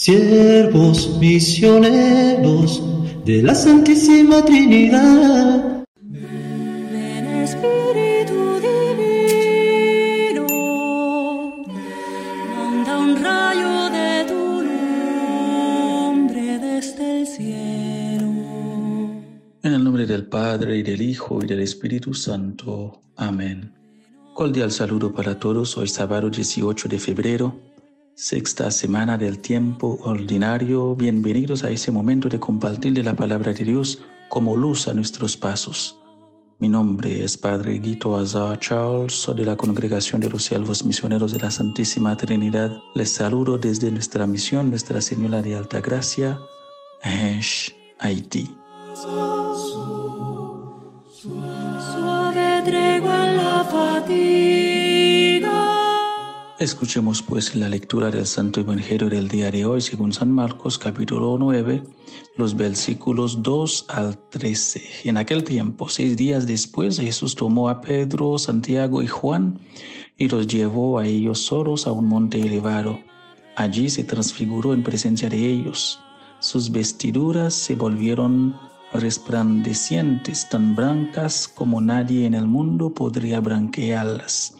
siervos misioneros de la Santísima Trinidad. Ven Espíritu Divino, manda un rayo de tu nombre desde el cielo. En el nombre del Padre, y del Hijo, y del Espíritu Santo. Amén. Cordial saludo para todos. Hoy sábado 18 de febrero sexta semana del tiempo ordinario. Bienvenidos a ese momento de compartir de la palabra de Dios como luz a nuestros pasos. Mi nombre es Padre Guito Azar Charles, soy de la Congregación de los Siervos Misioneros de la Santísima Trinidad. Les saludo desde nuestra misión, Nuestra Señora de Alta Gracia, Haití. Suave tregua la fatiga. Escuchemos pues la lectura del Santo Evangelio del día de hoy según San Marcos capítulo 9, los versículos 2 al 13. En aquel tiempo, seis días después, Jesús tomó a Pedro, Santiago y Juan y los llevó a ellos solos a un monte elevado. Allí se transfiguró en presencia de ellos. Sus vestiduras se volvieron resplandecientes, tan blancas como nadie en el mundo podría branquearlas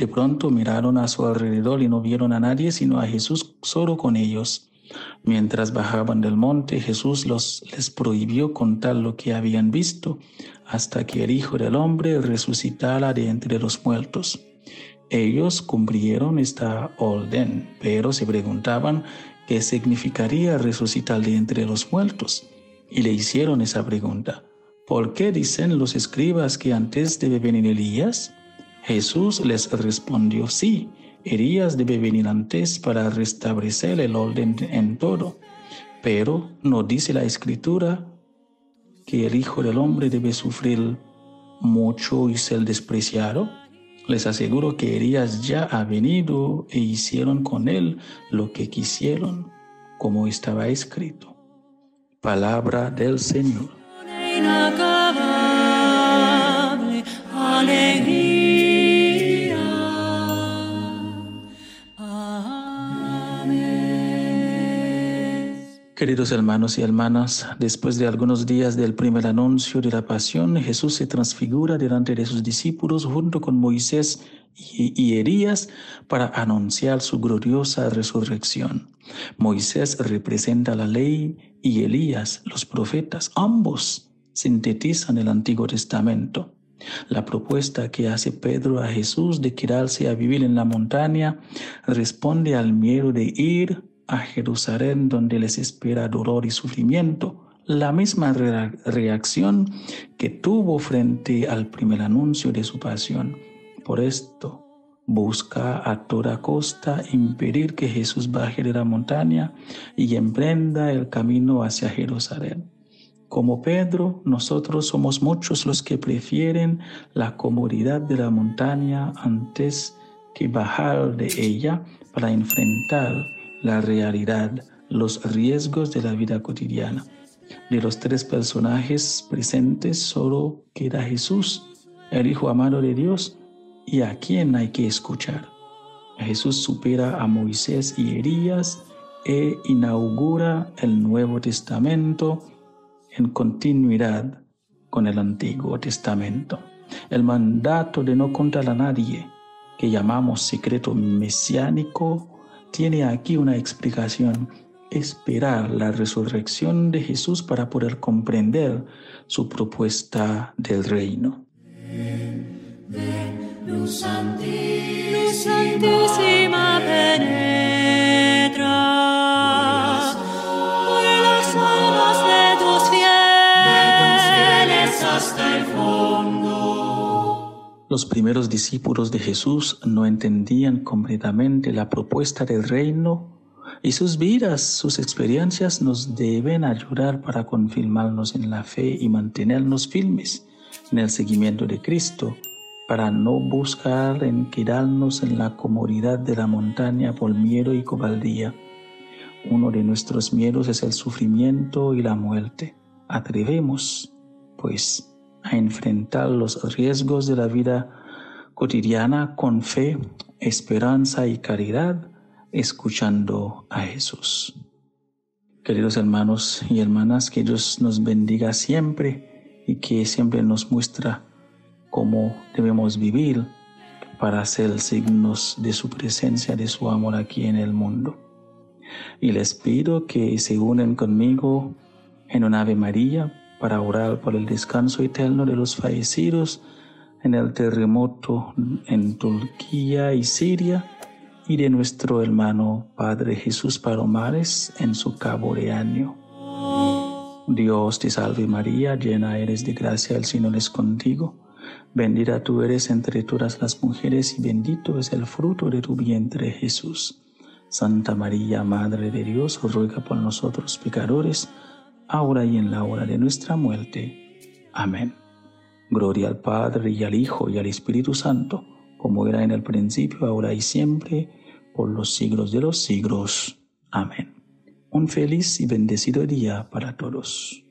De pronto miraron a su alrededor y no vieron a nadie sino a Jesús solo con ellos. Mientras bajaban del monte, Jesús les prohibió contar lo que habían visto hasta que el Hijo del Hombre resucitara de entre los muertos. Ellos cumplieron esta orden, pero se preguntaban qué significaría resucitar de entre los muertos. Y le hicieron esa pregunta. ¿Por qué dicen los escribas que antes debe venir Elías? Jesús les respondió, sí, Elías debe venir antes para restablecer el orden en todo. Pero no dice la escritura que el Hijo del Hombre debe sufrir mucho y ser despreciado. Les aseguro que Elías ya ha venido e hicieron con él lo que quisieron, como estaba escrito. Palabra del Señor. Queridos hermanos y hermanas, después de algunos días del primer anuncio de la pasión, Jesús se transfigura delante de sus discípulos junto con Moisés y Elías para anunciar su gloriosa resurrección. Moisés representa la ley y Elías los profetas, ambos sintetizan el Antiguo Testamento. La propuesta que hace Pedro a Jesús de quedarse a vivir en la montaña responde al miedo de ir a Jerusalén donde les espera dolor y sufrimiento, la misma reacción que tuvo frente al primer anuncio de su pasión. Por esto, busca a toda costa impedir que Jesús baje de la montaña y emprenda el camino hacia Jerusalén. Como Pedro, nosotros somos muchos los que prefieren la comodidad de la montaña antes que bajar de ella para enfrentar la realidad, los riesgos de la vida cotidiana. De los tres personajes presentes solo queda Jesús, el Hijo amado de Dios, y a quien hay que escuchar. Jesús supera a Moisés y Elías e inaugura el Nuevo Testamento en continuidad con el Antiguo Testamento. El mandato de no contar a nadie, que llamamos secreto mesiánico, tiene aquí una explicación. Esperar la resurrección de Jesús para poder comprender su propuesta del reino. Luz santísima penetra Los primeros discípulos de Jesús no entendían completamente la propuesta del reino Y sus vidas, sus experiencias nos deben ayudar para confirmarnos en la fe y mantenernos firmes en el seguimiento de Cristo, para no buscar en quedarnos en la comodidad de la montaña por miedo y cobardía. Uno de nuestros miedos es el sufrimiento y la muerte. Atrevemos, pues, a enfrentar los riesgos de la vida cotidiana con fe, esperanza y caridad escuchando a Jesús. Queridos hermanos y hermanas, que Dios nos bendiga siempre y que siempre nos muestra cómo debemos vivir para ser signos de su presencia, de su amor aquí en el mundo. Y les pido que se unen conmigo en un Ave María para orar por el descanso eterno de los fallecidos en el terremoto en Turquía y Siria y de nuestro hermano Padre Jesús Palomares en su cabo de año. Dios te salve María, llena eres de gracia, el Señor es contigo. Bendita tú eres entre todas las mujeres y bendito es el fruto de tu vientre Jesús. Santa María, Madre de Dios, ruega por nosotros pecadores, ahora y en la hora de nuestra muerte. Amén. Gloria al Padre y al Hijo y al Espíritu Santo, como era en el principio, ahora y siempre, por los siglos de los siglos. Amén. Un feliz y bendecido día para todos.